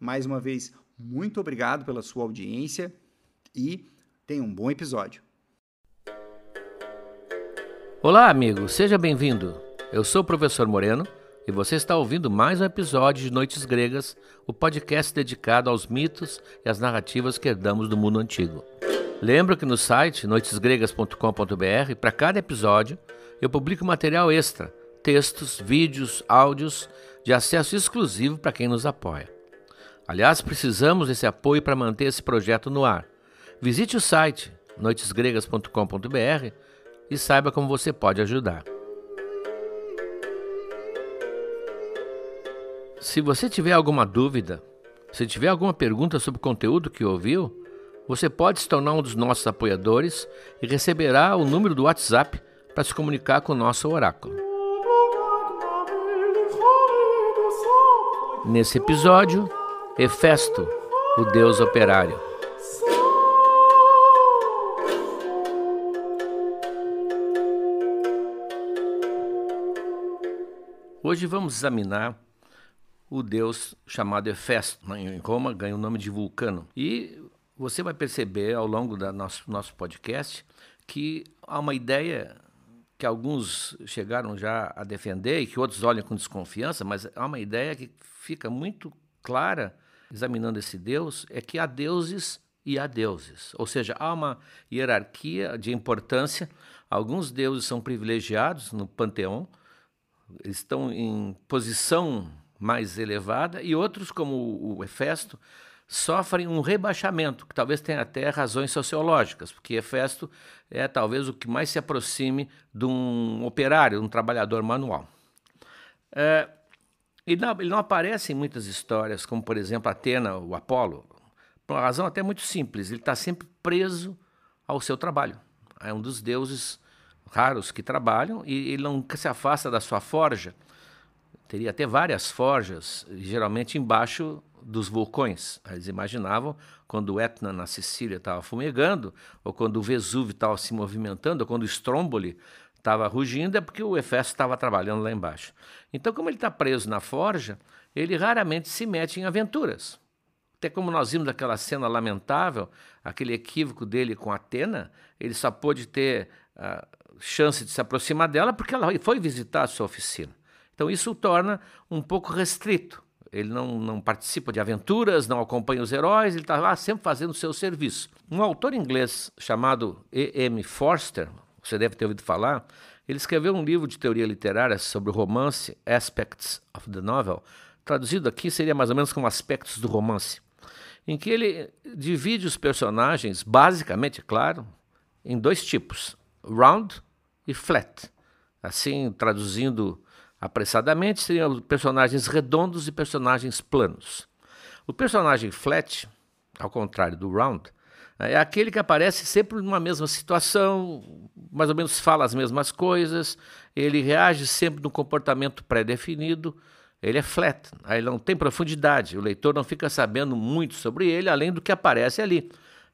Mais uma vez, muito obrigado pela sua audiência e tenha um bom episódio. Olá, amigo, seja bem-vindo. Eu sou o professor Moreno e você está ouvindo mais um episódio de Noites Gregas, o podcast dedicado aos mitos e às narrativas que herdamos do mundo antigo. Lembro que no site noitesgregas.com.br, para cada episódio, eu publico material extra, textos, vídeos, áudios de acesso exclusivo para quem nos apoia. Aliás, precisamos desse apoio para manter esse projeto no ar. Visite o site noitesgregas.com.br e saiba como você pode ajudar. Se você tiver alguma dúvida, se tiver alguma pergunta sobre o conteúdo que ouviu, você pode se tornar um dos nossos apoiadores e receberá o número do WhatsApp para se comunicar com o nosso oráculo. Nesse episódio, Hefesto, o deus operário. Hoje vamos examinar o deus chamado Hefesto. Em Roma ganha o nome de Vulcano. E você vai perceber ao longo do nosso, nosso podcast que há uma ideia que alguns chegaram já a defender e que outros olham com desconfiança, mas há uma ideia que fica muito clara examinando esse Deus, é que há deuses e há deuses. Ou seja, há uma hierarquia de importância. Alguns deuses são privilegiados no panteão, estão em posição mais elevada, e outros, como o Hefesto, sofrem um rebaixamento, que talvez tenha até razões sociológicas, porque Hefesto é talvez o que mais se aproxime de um operário, um trabalhador manual. É, não, ele não aparece em muitas histórias, como por exemplo Atena, o Apolo, por uma razão até muito simples, ele está sempre preso ao seu trabalho. É um dos deuses raros que trabalham e ele nunca se afasta da sua forja. Teria até várias forjas, geralmente embaixo dos vulcões. Eles imaginavam quando o Etna na Sicília estava fumegando, ou quando o Vesúvio estava se movimentando, ou quando o Stromboli estava rugindo, é porque o Hefesto estava trabalhando lá embaixo. Então, como ele está preso na forja, ele raramente se mete em aventuras. Até como nós vimos aquela cena lamentável, aquele equívoco dele com Atena, ele só pôde ter a chance de se aproximar dela porque ela foi visitar a sua oficina. Então isso o torna um pouco restrito. Ele não, não participa de aventuras, não acompanha os heróis, ele está lá sempre fazendo o seu serviço. Um autor inglês chamado E.M. Forster, você deve ter ouvido falar, ele escreveu um livro de teoria literária sobre o romance Aspects of the Novel, traduzido aqui seria mais ou menos como aspectos do romance, em que ele divide os personagens, basicamente, claro, em dois tipos: round e flat. Assim, traduzindo apressadamente, seriam personagens redondos e personagens planos. O personagem flat, ao contrário do round, é aquele que aparece sempre numa mesma situação, mais ou menos fala as mesmas coisas, ele reage sempre num comportamento pré-definido, ele é flat, ele não tem profundidade, o leitor não fica sabendo muito sobre ele, além do que aparece ali.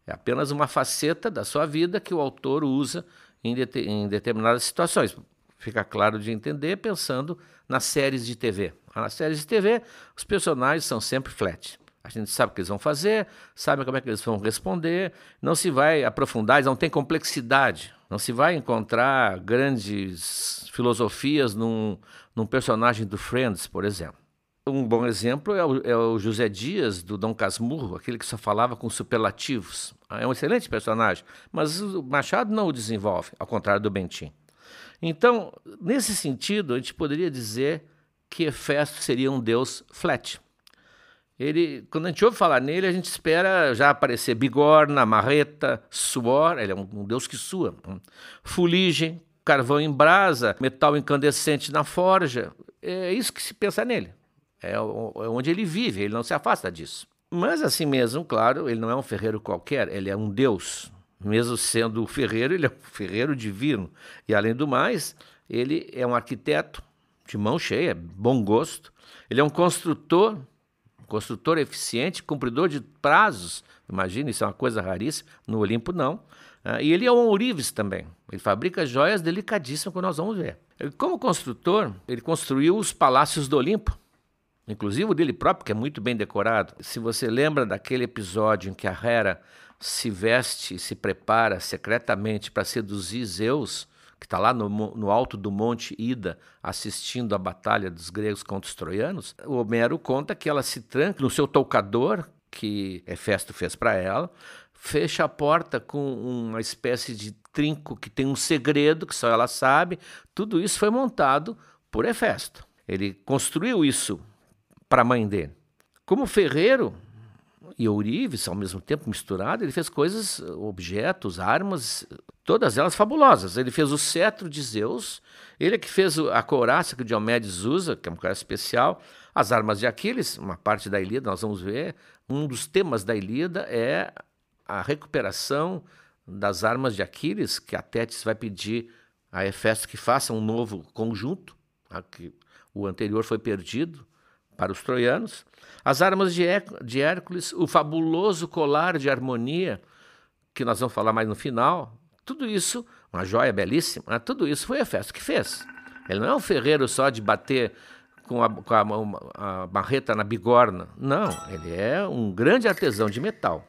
É apenas uma faceta da sua vida que o autor usa em, de, em determinadas situações. Fica claro de entender pensando nas séries de TV. Nas séries de TV, os personagens são sempre flat. A gente sabe o que eles vão fazer, sabe como é que eles vão responder, não se vai aprofundar, não tem complexidade, não se vai encontrar grandes filosofias num, num personagem do Friends, por exemplo. Um bom exemplo é o, é o, José Dias, do Dom Casmurro, aquele que só falava com superlativos. É um excelente personagem, mas o Machado não o desenvolve, ao contrário do Bentim. Então, nesse sentido, a gente poderia dizer que Hefesto seria um deus flat. Ele, quando a gente ouve falar nele, a gente espera já aparecer bigorna, marreta, suor, ele é um, um deus que sua, fuligem, carvão em brasa, metal incandescente na forja. É isso que se pensa nele. É, é onde ele vive, ele não se afasta disso. Mas assim mesmo, claro, ele não é um ferreiro qualquer, ele é um deus. Mesmo sendo ferreiro, ele é um ferreiro divino. E além do mais, ele é um arquiteto de mão cheia, bom gosto. Ele é um construtor construtor eficiente, cumpridor de prazos. Imagina, isso é uma coisa raríssima. No Olimpo, não. Uh, e ele é um ourives também. Ele fabrica joias delicadíssimas, que nós vamos ver. Como construtor, ele construiu os palácios do Olimpo, inclusive o dele próprio, que é muito bem decorado. Se você lembra daquele episódio em que a Hera se veste se prepara secretamente para seduzir Zeus, que está lá no, no, alto do Monte Ida, assistindo a batalha dos gregos contra os troianos, o Homero conta que ela se tranca no seu toucador, que Hefesto fez para ela, fecha a porta com uma espécie de trinco que tem um segredo que só ela sabe. Tudo isso foi montado por Hefesto. Ele construiu isso para a mãe dele. Como ferreiro, e ourives ao mesmo tempo misturado, ele fez coisas, objetos, armas, todas elas fabulosas. Ele fez o cetro de Zeus, ele é que fez a couraça que Diomedes usa, que é uma couraça especial, as armas de Aquiles, uma parte da Ilíada, nós vamos ver. Um dos temas da Ilíada é a recuperação das armas de Aquiles, que a Tétis vai pedir a Hefesto que faça um novo conjunto, que o anterior foi perdido para os troianos. As armas de, de Hércules, o fabuloso colar de harmonia, que nós vamos falar mais no final, tudo isso, uma joia belíssima, tudo isso foi Hefesto que fez. Ele não é um ferreiro só de bater com a, com a, a marreta na bigorna. Não, ele é um grande artesão de metal.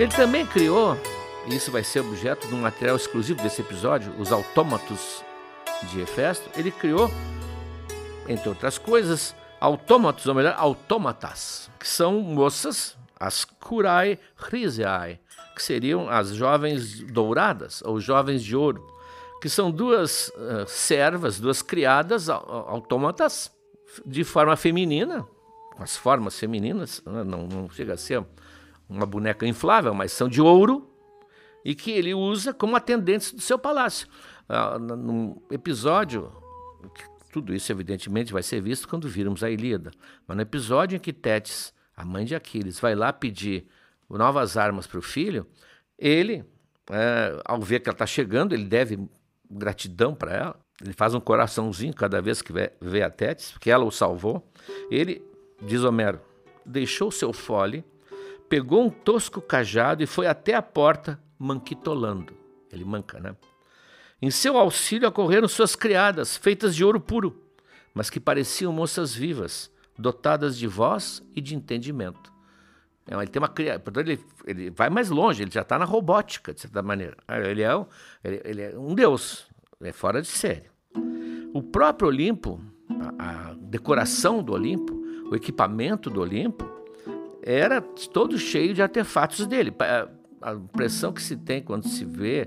Ele também criou, e isso vai ser objeto de um material exclusivo desse episódio, os autômatos de Hefesto. Ele criou, entre outras coisas, autômatos, ou melhor, autômatas, que são moças, as Kurai Chrysae, que seriam as jovens douradas, ou jovens de ouro, que são duas uh, servas, duas criadas autômatas de forma feminina, com as formas femininas, né? não, não chega a ser uma boneca inflável, mas são de ouro, e que ele usa como atendentes do seu palácio. Ah, no episódio, tudo isso evidentemente vai ser visto quando virmos a Ilíada, mas no episódio em que Tétis, a mãe de Aquiles, vai lá pedir novas armas para o filho, ele, é, ao ver que ela está chegando, ele deve gratidão para ela, ele faz um coraçãozinho cada vez que vê, vê a Tétis, porque ela o salvou. Ele, diz Homero, deixou seu fole pegou um tosco cajado e foi até a porta, manquitolando. Ele manca, né? Em seu auxílio acorreram suas criadas, feitas de ouro puro, mas que pareciam moças vivas, dotadas de voz e de entendimento. É, ele tem uma portanto ele, ele vai mais longe, ele já está na robótica, de certa maneira. Ele é, um, ele, ele é um deus, é fora de série. O próprio Olimpo, a, a decoração do Olimpo, o equipamento do Olimpo, era todo cheio de artefatos dele. A impressão que se tem quando se vê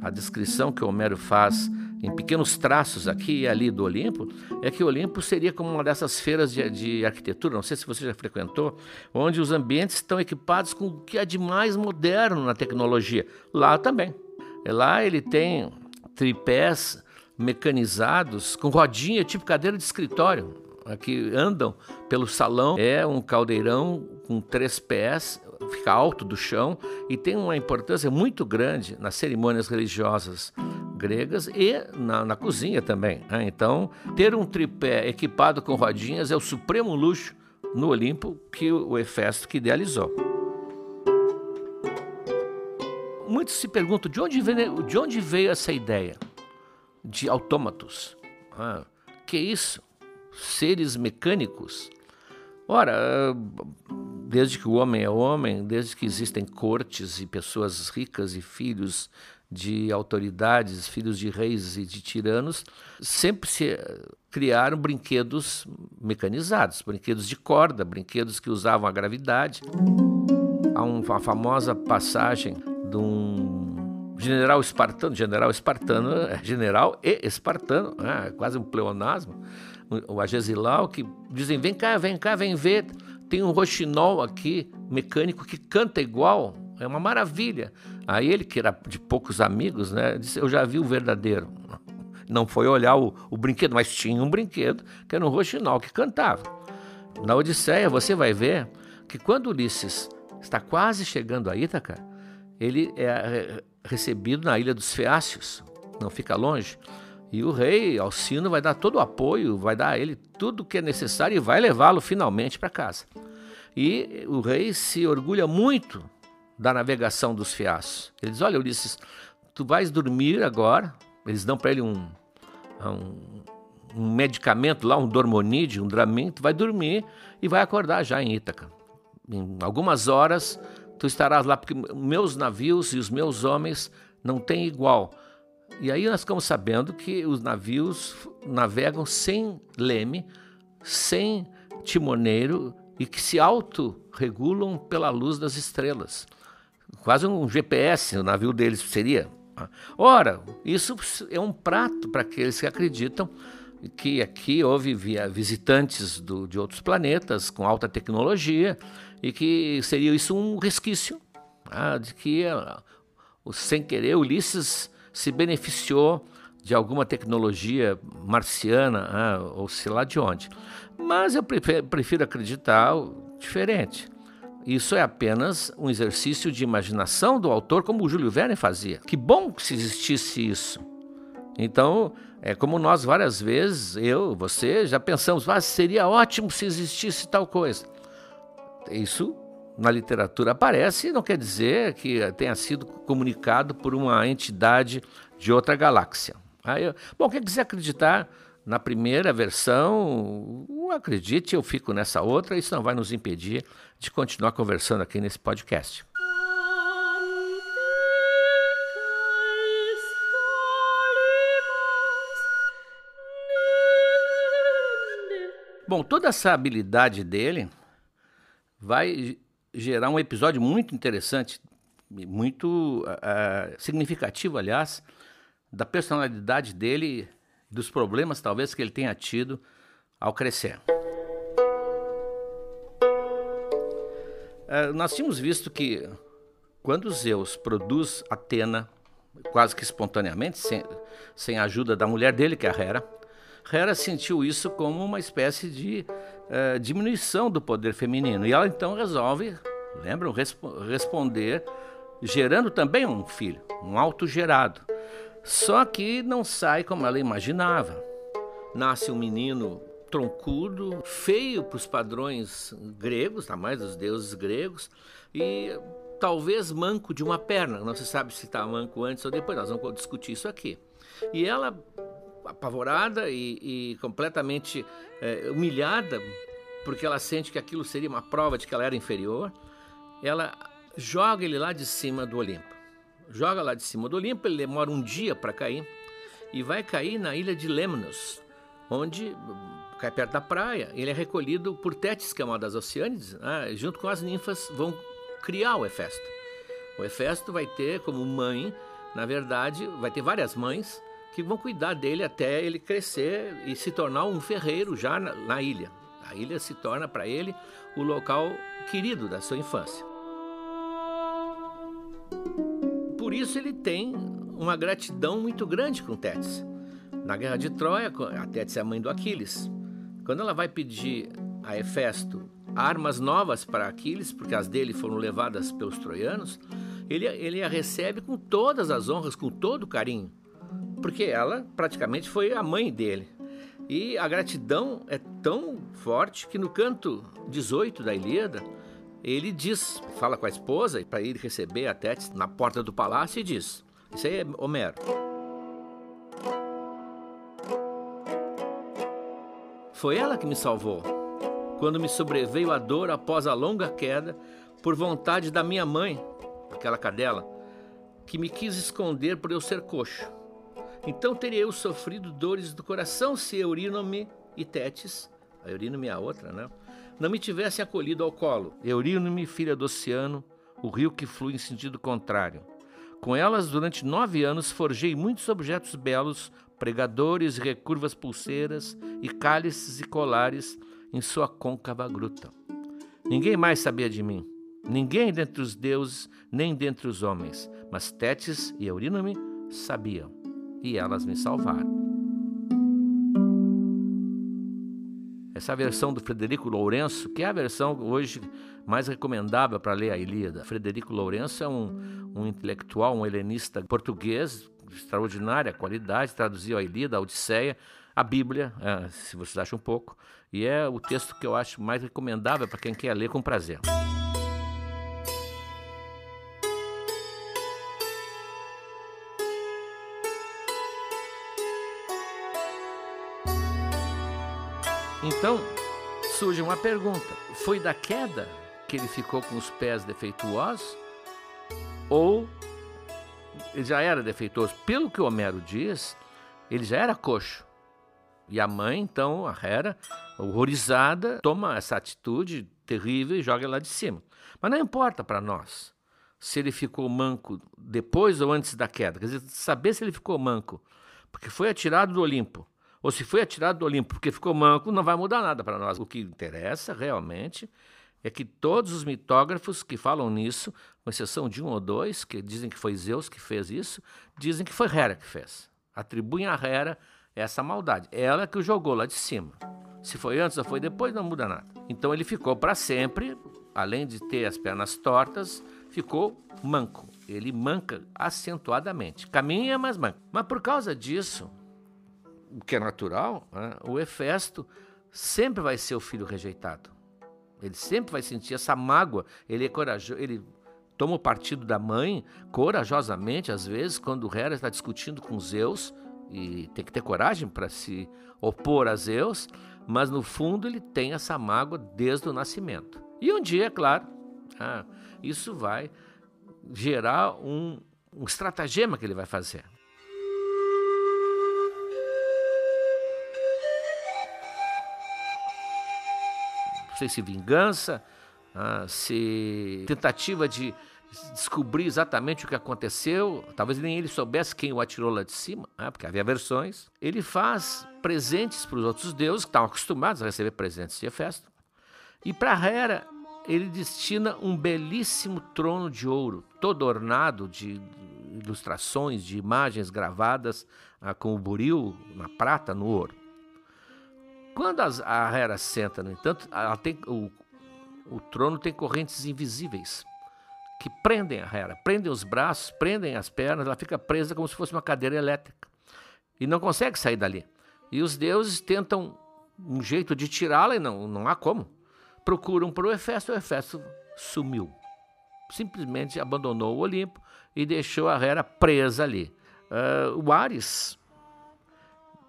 a descrição que Homero faz em pequenos traços aqui e ali do Olimpo, é que o Olimpo seria como uma dessas feiras de, de, arquitetura, não sei se você já frequentou, onde os ambientes estão equipados com o que há de mais moderno na tecnologia. Lá também. Lá ele tem tripés mecanizados com rodinha tipo cadeira de escritório, que andam pelo salão. É um caldeirão com três pés, fica alto do chão e tem uma importância muito grande nas cerimônias religiosas gregas e na, na cozinha também. Né? Então, ter um tripé equipado com rodinhas é o supremo luxo no Olimpo que o Hefesto que idealizou. Muitos se perguntam de onde veio, de onde veio essa ideia de autômatos. Ah, que isso? Seres mecânicos? Ora, desde que o homem é homem, desde que existem cortes e pessoas ricas e filhos de autoridades, filhos de reis e de tiranos, sempre se criaram brinquedos mecanizados, brinquedos de corda, brinquedos que usavam a gravidade. Há uma famosa passagem de um general espartano, general espartano, é general e espartano, é quase um pleonasmo, o Agesilau, que dizem: vem cá, vem cá, vem ver, tem um roxinol aqui, mecânico, que canta igual, é uma maravilha. Aí ele, que era de poucos amigos, né, disse: Eu já vi o verdadeiro. Não foi olhar o, o brinquedo, mas tinha um brinquedo que era um roxinol que cantava. Na Odisseia, você vai ver que quando Ulisses está quase chegando a Ítaca, ele é, é recebido na ilha dos Feácios, não fica longe. E o rei Alcino vai dar todo o apoio, vai dar a ele tudo o que é necessário e vai levá-lo finalmente para casa. E o rei se orgulha muito da navegação dos fiaços. Ele diz: Olha, Ulisses, tu vais dormir agora. Eles dão para ele um, um, um, medicamento lá, um dormonídeo, um dramin. Tu vai dormir e vai acordar já em Ítaca. Em algumas horas tu estarás lá, porque meus navios e os meus homens não têm igual. E aí nós ficamos sabendo que os navios navegam sem leme, sem timoneiro e que se autorregulam pela luz das estrelas. Quase um GPS o navio deles seria. Ora, isso é um prato para aqueles que acreditam que aqui houve visitantes do, de outros planetas com alta tecnologia e que seria isso um resquício ah, de que, sem querer, Ulisses se beneficiou de alguma tecnologia marciana, ah, ou sei lá de onde. Mas eu prefiro acreditar diferente. Isso é apenas um exercício de imaginação do autor, como o Júlio Verne fazia. Que bom se existisse isso. Então, é como nós várias vezes, eu, você, já pensamos, ah, seria ótimo se existisse tal coisa. Isso na literatura aparece não quer dizer que tenha sido comunicado por uma entidade de outra galáxia. Aí, bom, quem quiser acreditar na primeira versão, acredite, eu fico nessa outra, isso não vai nos impedir de continuar conversando aqui nesse podcast. Bom, toda essa habilidade dele vai gerar um episódio muito interessante, muito uh, significativo, aliás, da personalidade dele, dos problemas talvez que ele tenha tido ao crescer. Uh, nós tínhamos visto que quando Zeus produz Atena, quase que espontaneamente, sem, sem a ajuda da mulher dele, que é a Hera, Hera sentiu isso como uma espécie de uh, diminuição do poder feminino. E ela então resolve, lembram, resp responder, gerando também um filho, um autogerado. Só que não sai como ela imaginava. Nasce um menino troncudo, feio para os padrões gregos, tá mais dos deuses gregos, e talvez manco de uma perna. Não se sabe se está manco antes ou depois, nós vamos discutir isso aqui. E ela apavorada e, e completamente é, humilhada, porque ela sente que aquilo seria uma prova de que ela era inferior, ela joga ele lá de cima do Olimpo. Joga lá de cima do Olimpo, ele demora um dia para cair e vai cair na ilha de Lemnos, onde cai perto da praia. Ele é recolhido por Tétis, que é uma das Oceânides, né? junto com as ninfas vão criar o Hefesto. O Hefesto vai ter como mãe, na verdade, vai ter várias mães, que vão cuidar dele até ele crescer e se tornar um ferreiro já na, na ilha. A ilha se torna para ele o local querido da sua infância. Por isso ele tem uma gratidão muito grande com Tétis. Na guerra de Troia, a Tétis é a mãe do Aquiles. Quando ela vai pedir a Hefesto armas novas para Aquiles, porque as dele foram levadas pelos troianos, ele, ele a recebe com todas as honras, com todo o carinho, porque ela praticamente foi a mãe dele. E a gratidão é tão forte que no canto 18 da Ilíada, ele diz, fala com a esposa para ir receber a Tétis na porta do palácio e diz: Isso aí é Homero. Foi ela que me salvou quando me sobreveio a dor após a longa queda por vontade da minha mãe, aquela cadela, que me quis esconder por eu ser coxo. Então teria eu sofrido dores do coração se Eurínome e Tétis, a Eurínome é a outra, né? Não me tivessem acolhido ao colo. Eurínome, filha do oceano, o rio que flui em sentido contrário. Com elas, durante nove anos, forjei muitos objetos belos, pregadores, recurvas pulseiras e cálices e colares em sua côncava gruta. Ninguém mais sabia de mim, ninguém dentre os deuses, nem dentre os homens, mas Tétis e Eurínome sabiam e elas me salvaram. Essa versão do Frederico Lourenço, que é a versão hoje mais recomendável para ler a Ilíada. Frederico Lourenço é um, um intelectual, um helenista português de extraordinária qualidade, traduziu a Ilíada, a Odisseia, a Bíblia, é, se vocês acham pouco, e é o texto que eu acho mais recomendável para quem quer ler com prazer. Então, surge uma pergunta: foi da queda que ele ficou com os pés defeituosos? Ou ele já era defeituoso? Pelo que Homero diz, ele já era coxo. E a mãe, então, a Hera, horrorizada, toma essa atitude terrível e joga lá de cima. Mas não importa para nós se ele ficou manco depois ou antes da queda. Quer dizer, saber se ele ficou manco porque foi atirado do Olimpo ou se foi atirado do Olimpo porque ficou manco, não vai mudar nada para nós. O que interessa realmente é que todos os mitógrafos que falam nisso, com exceção de um ou dois, que dizem que foi Zeus que fez isso, dizem que foi Hera que fez. Atribuem a Hera essa maldade. Ela que o jogou lá de cima. Se foi antes ou foi depois, não muda nada. Então ele ficou para sempre, além de ter as pernas tortas, ficou manco. Ele manca acentuadamente. Caminha, mas manca. Mas por causa disso, o que é natural, né? o Hefesto sempre vai ser o filho rejeitado. Ele sempre vai sentir essa mágoa. Ele é corajoso, ele toma o partido da mãe corajosamente, às vezes, quando Hera está discutindo com Zeus, e tem que ter coragem para se opor a Zeus, mas no fundo ele tem essa mágoa desde o nascimento. E um dia, é claro, ah, isso vai gerar um, um estratagema que ele vai fazer. Sei se vingança, ah, se tentativa de descobrir exatamente o que aconteceu, talvez nem ele soubesse quem o atirou lá de cima, né, porque havia versões. Ele faz presentes para os outros deuses, que estavam acostumados a receber presentes de festa. E para Hera, ele destina um belíssimo trono de ouro, todo ornado de ilustrações, de imagens gravadas ah, com o buril na prata, no ouro. Quando a Hera senta, no entanto, tem, o, o trono tem correntes invisíveis que prendem a Hera, prendem os braços, prendem as pernas, ela fica presa como se fosse uma cadeira elétrica e não consegue sair dali. E os deuses tentam um jeito de tirá-la e não, não há como. Procuram para o Hefesto, o Hefesto sumiu. Simplesmente abandonou o Olimpo e deixou a Hera presa ali. Uh, o Ares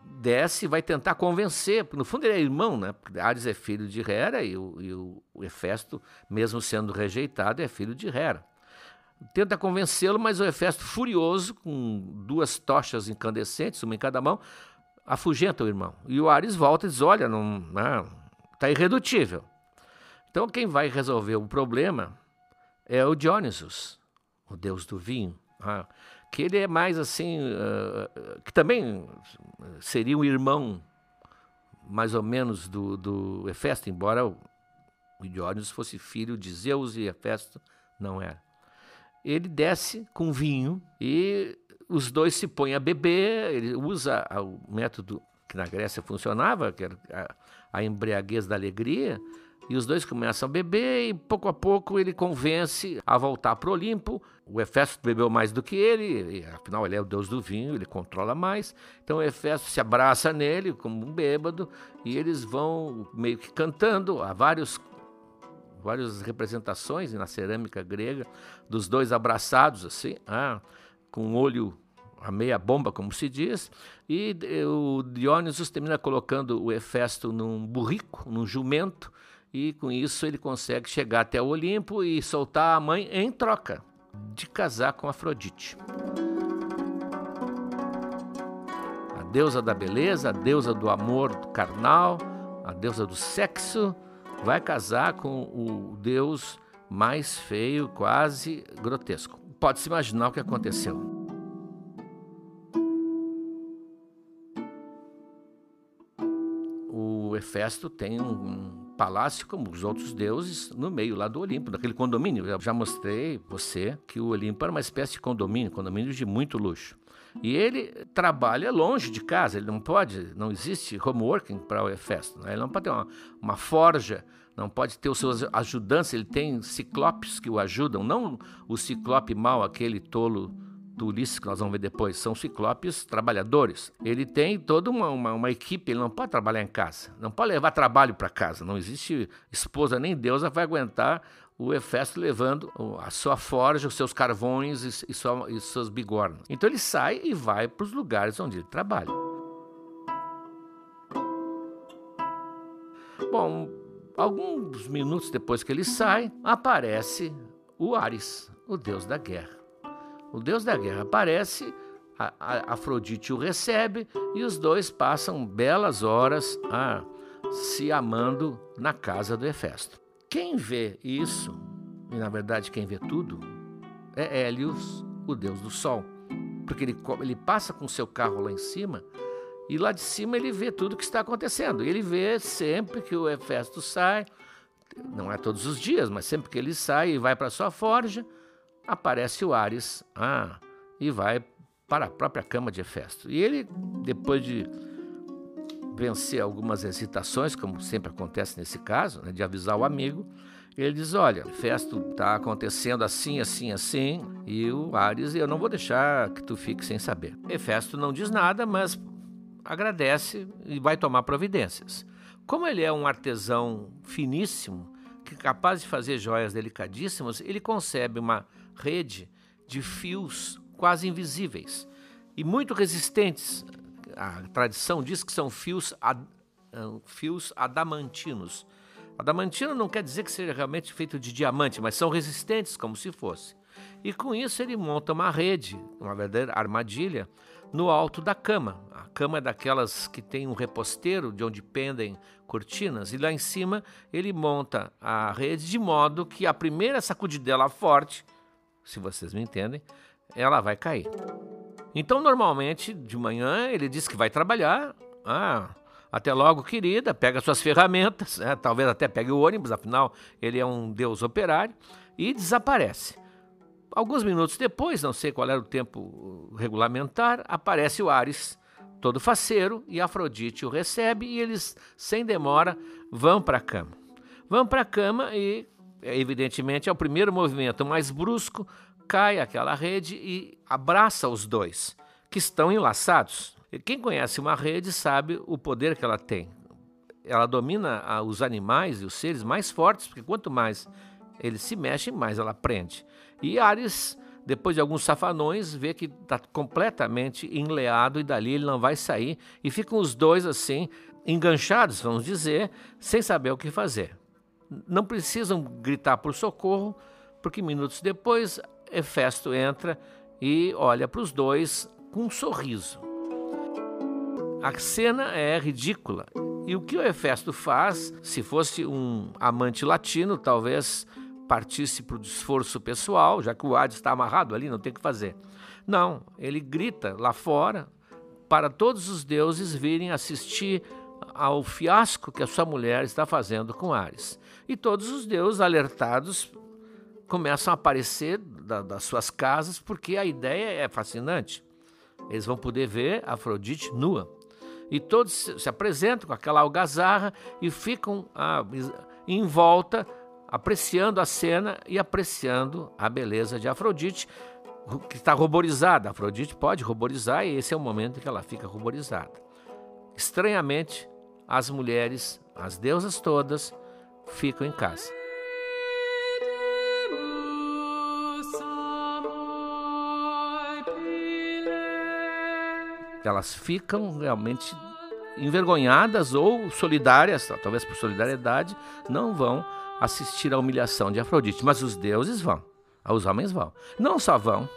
desce e vai tentar convencer, porque no fundo ele é irmão, né? Porque Ares é filho de Hera e o, e o Hefesto, mesmo sendo rejeitado, é filho de Hera. Tenta convencê-lo, mas o Hefesto, furioso, com duas tochas incandescentes, uma em cada mão, afugenta o irmão. E o Ares volta e diz: Olha, não, não tá irredutível. Então quem vai resolver o problema é o Dionysus, o deus do vinho. Ah, que ele é mais assim, uh, que também seria um irmão mais ou menos do, do Hefesto, embora o Diógenes fosse filho de Zeus e Hefesto não era. Ele desce com vinho e os dois se põem a beber, ele usa o método que na Grécia funcionava, que era a, a embriaguez da alegria, e os dois começam a beber e pouco a pouco ele convence a voltar para o Olimpo. O Hefesto bebeu mais do que ele, afinal ele é o deus do vinho, ele controla mais. Então o Hefesto se abraça nele como um bêbado e eles vão meio que cantando. Há vários várias representações na cerâmica grega dos dois abraçados assim, ah, com o olho a meia bomba, como se diz, e o Dionysus termina colocando o Hefesto num burrico, num jumento, e com isso ele consegue chegar até o Olimpo e soltar a mãe em troca de casar com Afrodite. A deusa da beleza, a deusa do amor carnal, a deusa do sexo, vai casar com o deus mais feio, quase grotesco. Pode-se imaginar o que aconteceu. O Hefesto tem um palácio como os outros deuses no meio lá do Olimpo, daquele condomínio. Eu já mostrei você que o Olimpo era uma espécie de condomínio, condomínio de muito luxo. E ele trabalha longe de casa, ele não pode, não existe homeworking para o Hefesto, né? ele não pode ter uma, uma forja, não pode ter os seus ajudantes, ele tem ciclopes que o ajudam, não o ciclope mau, aquele tolo Ulisses, que nós vamos ver depois, são ciclopes trabalhadores. Ele tem toda uma, uma, uma, equipe, ele não pode trabalhar em casa, não pode levar trabalho para casa. Não existe esposa nem deusa vai aguentar o Hefesto levando a sua forja, os seus carvões e, e, sua, e seus bigornos. Então ele sai e vai para os lugares onde ele trabalha. Bom, alguns minutos depois que ele sai, aparece o Ares, o deus da guerra. O deus da guerra aparece, a, a Afrodite o recebe e os dois passam belas horas ah, se amando na casa do Hefesto. Quem vê isso, e na verdade quem vê tudo, é Hélios, o deus do sol. Porque ele, ele passa com seu carro lá em cima e lá de cima ele vê tudo o que está acontecendo. Ele vê sempre que o Hefesto sai, não é todos os dias, mas sempre que ele sai e vai para sua forja, aparece o Ares ah, e vai para a própria cama de Hefesto. E ele, depois de vencer algumas hesitações, como sempre acontece nesse caso, né, de avisar o amigo, ele diz: Olha, Festo está acontecendo assim, assim, assim, e o Ares, eu não vou deixar que tu fique sem saber. Hefesto não diz nada, mas agradece e vai tomar providências. Como ele é um artesão finíssimo, que é capaz de fazer joias delicadíssimas, ele concebe uma rede de fios quase invisíveis e muito resistentes. A tradição diz que são fios, ad, ah, fios adamantinos. Adamantino não quer dizer que seja realmente feito de diamante, mas são resistentes como se fosse. E com isso ele monta uma rede, uma verdadeira armadilha, no alto da cama. A cama é daquelas que tem um reposteiro de onde pendem cortinas, e lá em cima ele monta a rede de modo que a primeira sacudidela forte se vocês me entendem, ela vai cair. Então, normalmente, de manhã, ele diz que vai trabalhar. Ah, até logo, querida, pega suas ferramentas, né? talvez até pegue o ônibus, afinal, ele é um deus operário, e desaparece. Alguns minutos depois, não sei qual era o tempo regulamentar, aparece o Ares, todo faceiro, e Afrodite o recebe, e eles, sem demora, vão para a cama. Vão para a cama e evidentemente, é o primeiro movimento mais brusco, cai aquela rede e abraça os dois, que estão enlaçados. E quem conhece uma rede sabe o poder que ela tem. Ela domina os animais e os seres mais fortes, porque quanto mais eles se mexem, mais ela prende. E Ares, depois de alguns safanões, vê que está completamente enleado e dali ele não vai sair. E ficam os dois assim, enganchados, vamos dizer, sem saber o que fazer não precisam gritar por socorro, porque minutos depois Hefesto entra e olha para os dois com um sorriso. A cena é ridícula. E o que o Hefesto faz, se fosse um amante latino, talvez partisse para o esforço pessoal, já que o Hades está amarrado ali, não tem o que fazer. Não, ele grita lá fora para todos os deuses virem assistir ao fiasco que a sua mulher está fazendo com Ares. E todos os deuses alertados começam a aparecer da, das suas casas porque a ideia é fascinante. Eles vão poder ver Afrodite nua. E todos se apresentam com aquela algazarra e ficam ah, em volta, apreciando a cena e apreciando a beleza de Afrodite, que está ruborizada. Afrodite pode ruborizar e esse é o momento em que ela fica ruborizada. Estranhamente, as mulheres, as deusas todas, ficam em casa. Elas ficam realmente envergonhadas ou solidárias, talvez por solidariedade, não vão assistir à humilhação de Afrodite, mas os deuses vão, os homens vão. Não só vão,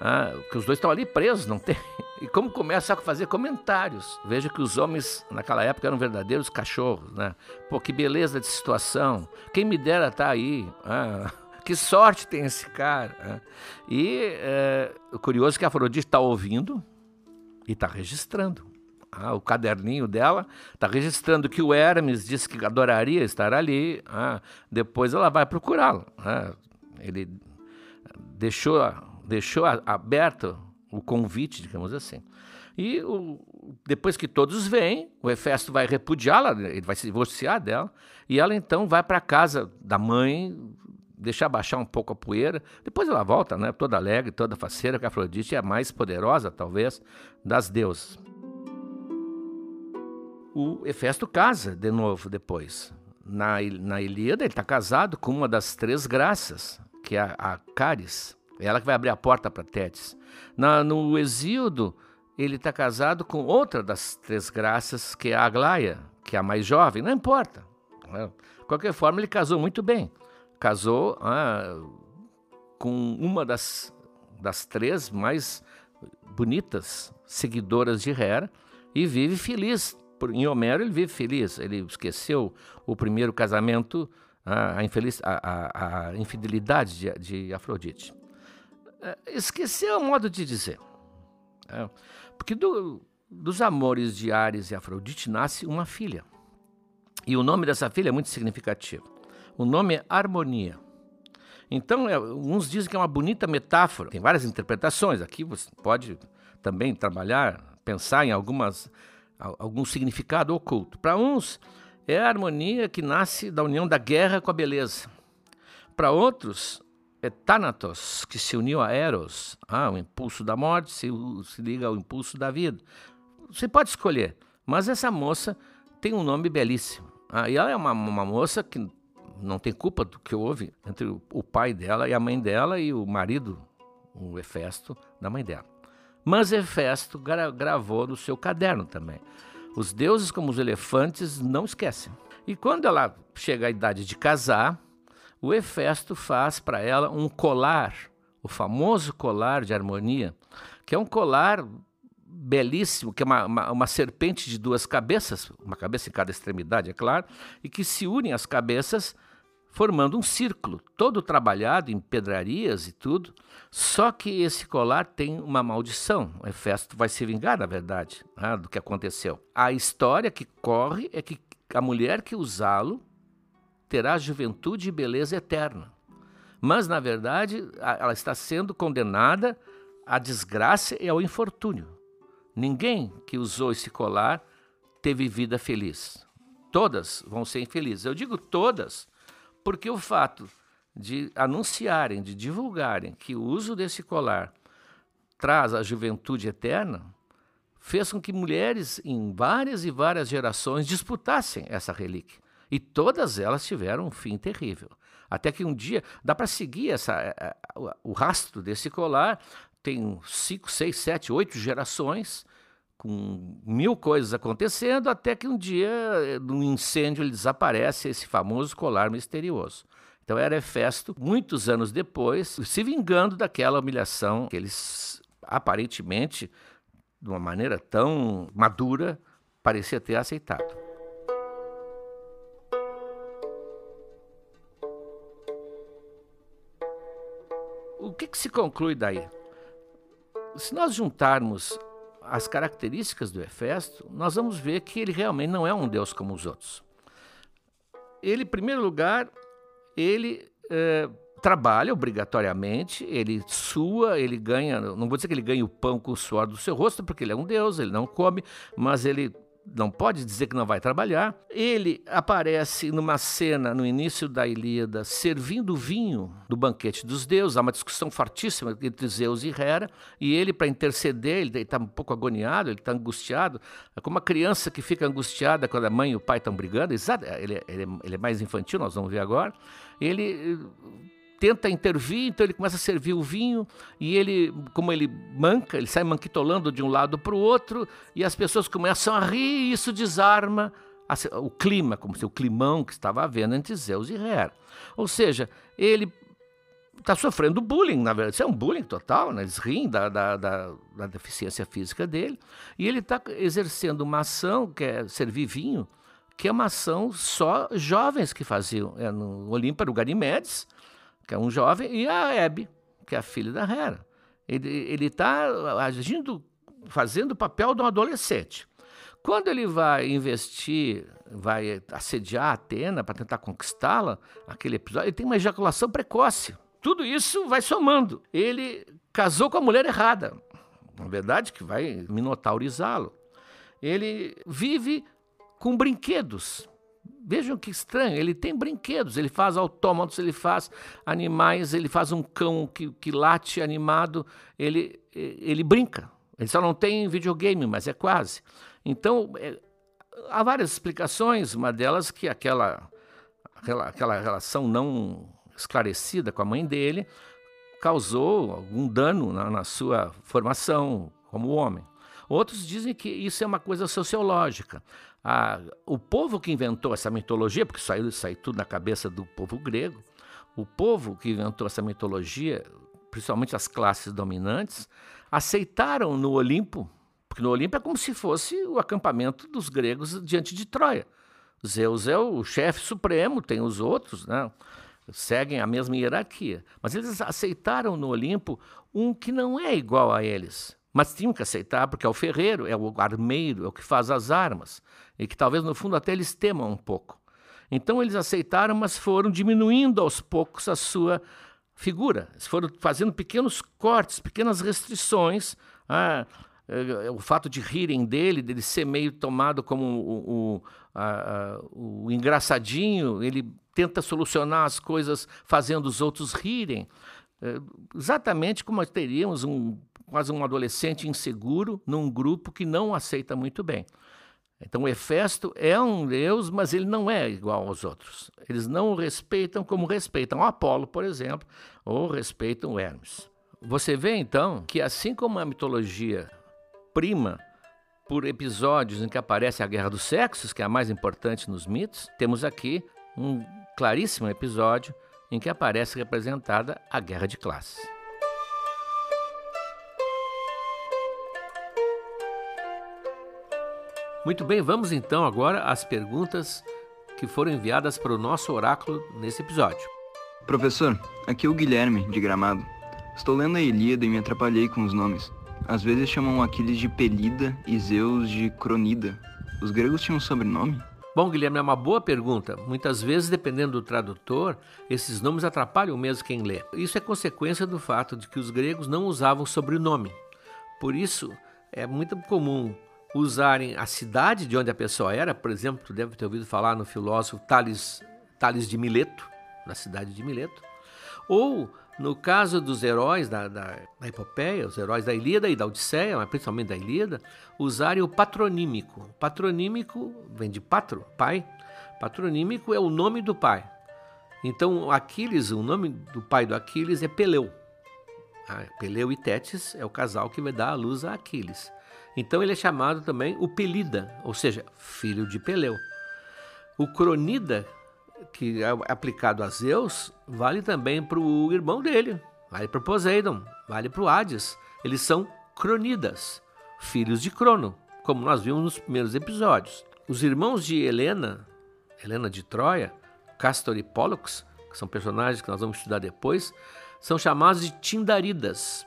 ah, que os dois estão ali presos, não tem. E como começa a fazer comentários. Veja que os homens naquela época eram verdadeiros cachorros, né? Pô, que beleza de situação. Quem me dera tá aí. Ah, que sorte tem esse cara. Ah. E é, o curioso é que a Afrodite está ouvindo e está registrando. Ah, o caderninho dela está registrando que o Hermes disse que adoraria estar ali. Ah, depois ela vai procurá-lo. Ah, ele deixou deixou aberto o convite, digamos assim. E o, depois que todos vêm, o Hefesto vai repudiá-la, ele vai se divorciar dela, e ela então vai para a casa da mãe, deixar baixar um pouco a poeira. Depois ela volta, né, toda alegre, toda faceira, que a Afrodite é a mais poderosa, talvez, das deusas. O Hefesto casa de novo depois. Na, na Ilíada, ele está casado com uma das três graças, que é a, Caris. É ela que vai abrir a porta para Tétis. No Exíodo, ele está casado com outra das três graças, que é a Aglaia, que é a mais jovem. Não importa. Né? De qualquer forma, ele casou muito bem. Casou ah, com uma das, das três mais bonitas seguidoras de Hera e vive feliz. Em Homero, ele vive feliz. Ele esqueceu o primeiro casamento, a, a, infeliz, a, a infidelidade de, de Afrodite. É, esqueceu o modo de dizer. É, porque do, dos amores de Ares e Afrodite nasce uma filha. E o nome dessa filha é muito significativo. O nome é Harmonia. Então, é, uns dizem que é uma bonita metáfora. Tem várias interpretações. Aqui você pode também trabalhar, pensar em algumas, algum significado oculto. Para uns, é a harmonia que nasce da união da guerra com a beleza. Para outros, é Thanatos, que se uniu a Eros, ah, o impulso da morte se, se liga ao impulso da vida. Você pode escolher, mas essa moça tem um nome belíssimo. Ah, e ela é uma, uma moça que não tem culpa do que houve entre o pai dela e a mãe dela e o marido, o Hefesto, da mãe dela. Mas Hefesto gra gravou no seu caderno também. Os deuses, como os elefantes, não esquecem. E quando ela chega à idade de casar, o Hefesto faz para ela um colar, o famoso colar de harmonia, que é um colar belíssimo, que é uma, uma, uma, serpente de duas cabeças, uma cabeça em cada extremidade, é claro, e que se unem as cabeças formando um círculo, todo trabalhado em pedrarias e tudo. Só que esse colar tem uma maldição. O Hefesto vai se vingar, na verdade, né, do que aconteceu. A história que corre é que a mulher que usá-lo terá juventude e beleza eterna. Mas, na verdade, ela está sendo condenada à desgraça e ao infortúnio. Ninguém que usou esse colar teve vida feliz. Todas vão ser infelizes. Eu digo todas, porque o fato de anunciarem, de divulgarem que o uso desse colar traz a juventude eterna, fez com que mulheres em várias e várias gerações disputassem essa relíquia. E todas elas tiveram um fim terrível. Até que um dia dá para seguir essa, é, é, o rastro desse colar, tem cinco, seis, sete, oito gerações, com mil coisas acontecendo, até que um dia, num incêndio, ele desaparece esse famoso colar misterioso. Então era Hefesto, muitos anos depois, se vingando daquela humilhação que eles aparentemente, de uma maneira tão madura, parecia ter aceitado. Que, se conclui daí? se nós juntarmos as características do Hefesto, nós vamos ver que ele realmente não é um Deus como os outros. Ele, em primeiro lugar, ele é, trabalha obrigatoriamente, ele sua, ele ganha, não vou dizer que ele ganha o pão com o suor do seu rosto, porque ele é um Deus, ele não come, mas ele não pode dizer que não vai trabalhar. Ele aparece numa cena no início da Ilíada servindo vinho do banquete dos deuses. Há uma discussão fortíssima entre Zeus e Hera, e ele, para interceder, ele está um pouco agoniado, ele está angustiado, é como uma criança que fica angustiada quando a mãe e o pai estão brigando. Ele, ele, ele é mais infantil, nós vamos ver agora. Ele tenta intervir, então ele começa a servir o vinho e ele, como ele manca, ele sai manquitolando de um lado para o outro e as pessoas começam a rir e isso desarma a, o clima, como se o climão que estava havendo entre Zeus e Hera. Ou seja, ele está sofrendo bullying, na verdade. Isso é um bullying total, né? eles riem da, da, da, da deficiência física dele e ele está exercendo uma ação que é servir vinho, que é uma ação só jovens que faziam. É no Olimpo era o Ganimedes, que é um jovem, e a Hebe, que é a filha da Hera. Ele está agindo, fazendo o papel de um adolescente. Quando ele vai investir, vai assediar a Atena para tentar conquistá-la, aquele episódio, ele tem uma ejaculação precoce. Tudo isso vai somando. Ele casou com a mulher errada. Na verdade, que vai minotaurizá-lo. Ele vive com brinquedos. Vejam que estranho, ele tem brinquedos, ele faz autômatos, ele faz animais, ele faz um cão que, que late animado, ele, ele brinca. Ele só não tem videogame, mas é quase. Então, é, há várias explicações, uma delas que aquela, aquela, aquela relação não esclarecida com a mãe dele causou algum dano na, na sua formação como homem. Outros dizem que isso é uma coisa sociológica. Ah, o povo que inventou essa mitologia, porque saiu, saiu tudo na cabeça do povo grego, o povo que inventou essa mitologia, principalmente as classes dominantes, aceitaram no Olimpo, porque no Olimpo é como se fosse o acampamento dos gregos diante de Troia. Zeus é o chefe supremo, tem os outros, né? seguem a mesma hierarquia. Mas eles aceitaram no Olimpo um que não é igual a eles. Mas tinham que aceitar, porque é o ferreiro, é o armeiro, é o que faz as armas. E que talvez no fundo até eles temam um pouco. Então eles aceitaram, mas foram diminuindo aos poucos a sua figura. Foram fazendo pequenos cortes, pequenas restrições. Ah, é, o fato de rirem dele, dele ser meio tomado como o, o, a, o engraçadinho, ele tenta solucionar as coisas fazendo os outros rirem. É, exatamente como teríamos um quase um adolescente inseguro num grupo que não aceita muito bem. Então, Hefesto é um deus, mas ele não é igual aos outros. Eles não o respeitam como respeitam Apolo, por exemplo, ou respeitam Hermes. Você vê, então, que assim como a mitologia prima por episódios em que aparece a guerra dos sexos, que é a mais importante nos mitos, temos aqui um claríssimo episódio em que aparece representada a guerra de classes. Muito bem, vamos então agora às perguntas que foram enviadas para o nosso oráculo nesse episódio. Professor, aqui é o Guilherme, de Gramado. Estou lendo a Ilíada e me atrapalhei com os nomes. Às vezes chamam Aquiles de Pelida e Zeus de Cronida. Os gregos tinham um sobrenome? Bom, Guilherme, é uma boa pergunta. Muitas vezes, dependendo do tradutor, esses nomes atrapalham mesmo quem lê. Isso é consequência do fato de que os gregos não usavam sobrenome. Por isso, é muito comum usarem a cidade de onde a pessoa era, por exemplo, tu deve ter ouvido falar no filósofo Tales, Tales de Mileto, da cidade de Mileto, ou no caso dos heróis da, da, da epopeia, os heróis da Ilíada e da Odisseia, mas principalmente da Ilíada, usarem o patronímico. Patronímico vem de patro, pai. Patronímico é o nome do pai. Então, Aquiles, o nome do pai do Aquiles é Peleu. Ah, Peleu e Tétis é o casal que vai dar a luz a Aquiles. Então ele é chamado também o Pelida, ou seja, filho de Peleu. O Cronida, que é aplicado a Zeus, vale também para o irmão dele, vale para Poseidon, vale para o Hades. Eles são Cronidas, filhos de Crono, como nós vimos nos primeiros episódios. Os irmãos de Helena, Helena de Troia, Castor e Pollux, que são personagens que nós vamos estudar depois, são chamados de Tindaridas,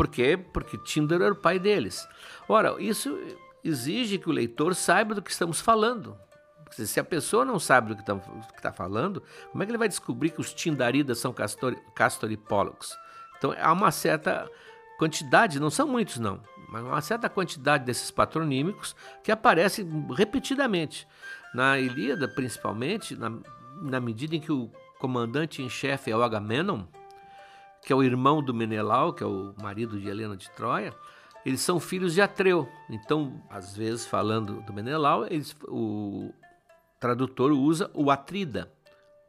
Por quê? Porque Tindar era o pai deles. Ora, isso exige que o leitor saiba do que estamos falando. Se a pessoa não sabe do que está tá falando, como é que ele vai descobrir que os Tindaridas são Castor, Castor e Pollux? Então há uma certa quantidade, não são muitos não, mas uma certa quantidade desses patronímicos que aparecem repetidamente. Na Ilíada, principalmente, na, na medida em que o comandante em chefe é o Agamenon, que é o irmão do Menelau, que é o marido de Helena de Troia, eles são filhos de Atreu. Então, às vezes, falando do Menelau, eles, o tradutor usa o Atrida,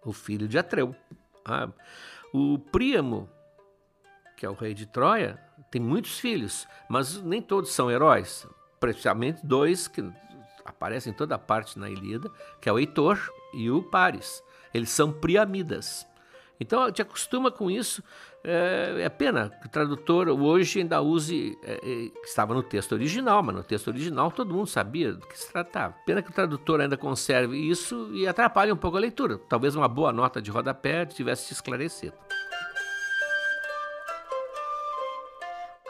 o filho de Atreu. Ah, o Príamo, que é o rei de Troia, tem muitos filhos, mas nem todos são heróis. Precisamente dois que aparecem em toda parte na Ilíada, que é o Heitor e o Paris. Eles são priamidas. Então, te acostuma com isso. É, é, pena que o tradutor hoje ainda use, é, é, estava no texto original, mas no texto original todo mundo sabia do que se tratava. Pena que o tradutor ainda conserve isso e atrapalhe um pouco a leitura. Talvez uma boa nota de rodapé tivesse te esclarecido.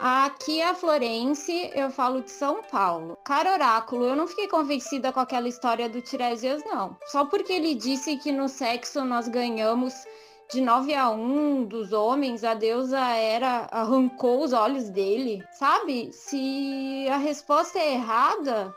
Aqui é a Florence, eu falo de São Paulo. Cara oráculo, eu não fiquei convencida com aquela história do Tiresias, não. Só porque ele disse que no sexo nós ganhamos de 9 a 1 dos homens, a deusa era arrancou os olhos dele, sabe? Se a resposta é errada,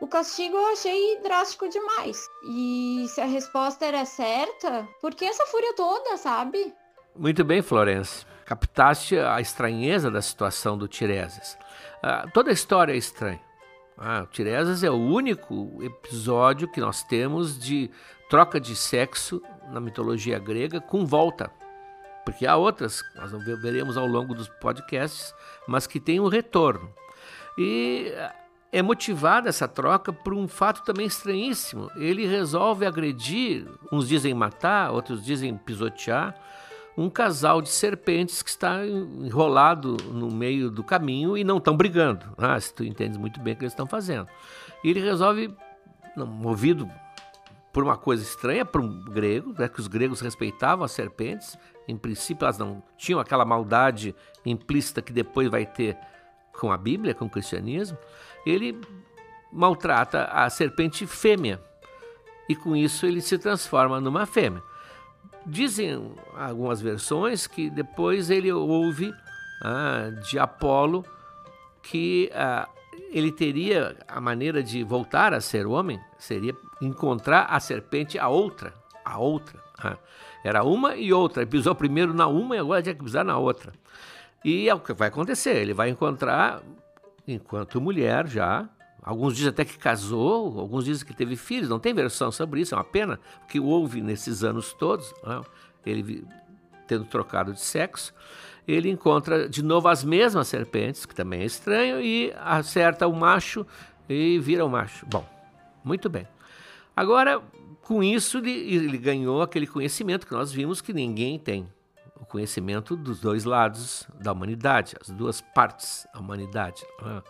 o castigo eu achei drástico demais. E se a resposta era certa, por que essa fúria toda, sabe? Muito bem, Florence. Captaste a estranheza da situação do Tiresias. Ah, toda a história é estranha. Ah, o Tiresias é o único episódio que nós temos de troca de sexo na mitologia grega com volta. Porque há outras, nós veremos ao longo dos podcasts, mas que têm um retorno. E é motivada essa troca por um fato também estranhíssimo. Ele resolve agredir, uns dizem matar, outros dizem pisotear, um casal de serpentes que está enrolado no meio do caminho e não estão brigando. Ah, se tu entendes muito bem o que eles estão fazendo. E ele resolve, movido por uma coisa estranha para um grego, né, que os gregos respeitavam as serpentes. Em princípio, elas não tinham aquela maldade implícita que depois vai ter com a Bíblia, com o cristianismo. Ele maltrata a serpente fêmea e com isso ele se transforma numa fêmea. Dizem algumas versões que depois ele ouve ah, de Apolo que ah, ele teria a maneira de voltar a ser homem, seria encontrar a serpente, a outra, a outra. Era uma e outra. Ele pisou primeiro na uma e agora tinha que pisar na outra. E é o que vai acontecer. Ele vai encontrar, enquanto mulher já, alguns dizem até que casou, alguns dizem que teve filhos. Não tem versão sobre isso, é uma pena que houve nesses anos todos. Ele tendo trocado de sexo ele encontra de novo as mesmas serpentes, que também é estranho, e acerta o macho e vira o macho. Bom, muito bem. Agora, com isso, ele, ele ganhou aquele conhecimento que nós vimos que ninguém tem. O conhecimento dos dois lados da humanidade, as duas partes da humanidade. Né?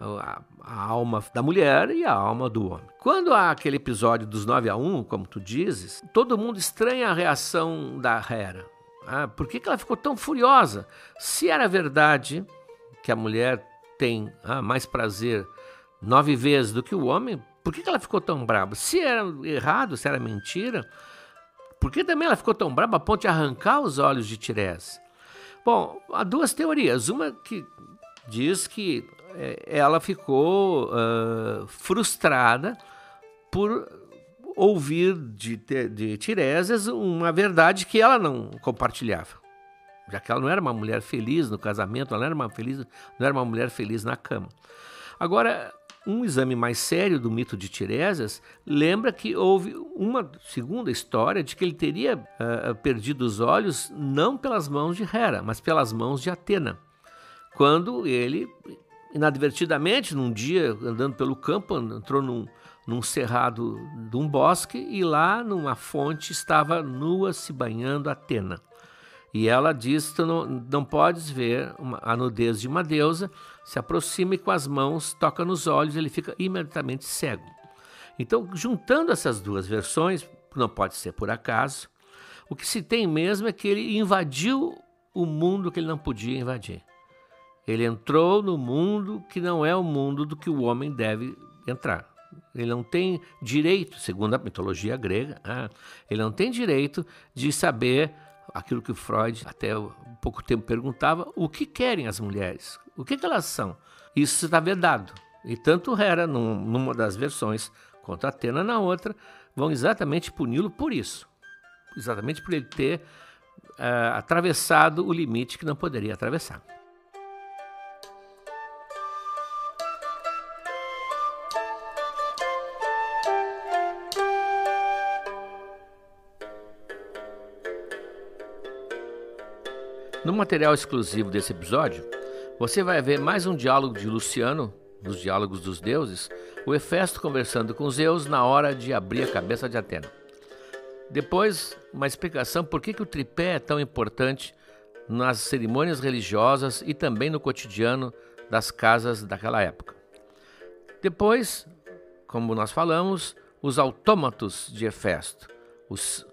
A, a, alma da mulher e a alma do homem. Quando há aquele episódio dos 9 a 1, como tu dizes, todo mundo estranha a reação da Hera. Ah, por que, que ela ficou tão furiosa? Se era verdade que a mulher tem ah, mais prazer nove vezes do que o homem, por que, que ela ficou tão brava? Se era errado, se era mentira, por que também ela ficou tão brava a ponto de arrancar os olhos de Tirese? Bom, há duas teorias. Uma que diz que é, ela ficou uh, frustrada por ouvir de, de Tiresias uma verdade que ela não compartilhava. Já que ela não era uma mulher feliz no casamento, ela não era uma, feliz, não era uma mulher feliz na cama. Agora, um exame mais sério do mito de Tiresias lembra que houve uma segunda história de que ele teria uh, perdido os olhos não pelas mãos de Hera, mas pelas mãos de Atena. Quando ele, inadvertidamente, num dia andando pelo campo, entrou num, num cerrado de um bosque e lá numa fonte estava nua se banhando Atena. E ela diz: Tu não, não podes ver uma, a nudez de uma deusa, se aproxima e com as mãos toca nos olhos, ele fica imediatamente cego. Então, juntando essas duas versões, não pode ser por acaso, o que se tem mesmo é que ele invadiu o mundo que ele não podia invadir. Ele entrou no mundo que não é o mundo do que o homem deve entrar. Ele não tem direito, segundo a mitologia grega, ah, ele não tem direito de saber aquilo que Freud até pouco tempo perguntava: o que querem as mulheres? O que, que elas são? Isso está vedado. E tanto Hera, num, numa das versões, quanto Atena na outra, vão exatamente puni-lo por isso. Exatamente por ele ter uh, atravessado o limite que não poderia atravessar. No material exclusivo desse episódio, você vai ver mais um diálogo de Luciano, dos Diálogos dos Deuses, o Hefesto conversando com Zeus na hora de abrir a cabeça de Atena. Depois, uma explicação por que, que o tripé é tão importante nas cerimônias religiosas e também no cotidiano das casas daquela época. Depois, como nós falamos, os autômatos de Hefesto, os,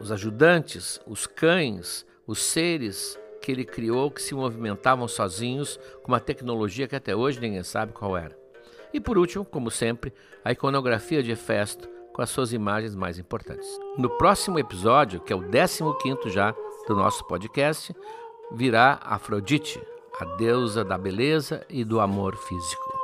os ajudantes, os cães, os seres que ele criou que se movimentavam sozinhos com uma tecnologia que até hoje ninguém sabe qual era. E por último, como sempre, a iconografia de Hefesto com as suas imagens mais importantes. No próximo episódio, que é o 15 já do nosso podcast, virá Afrodite, a deusa da beleza e do amor físico.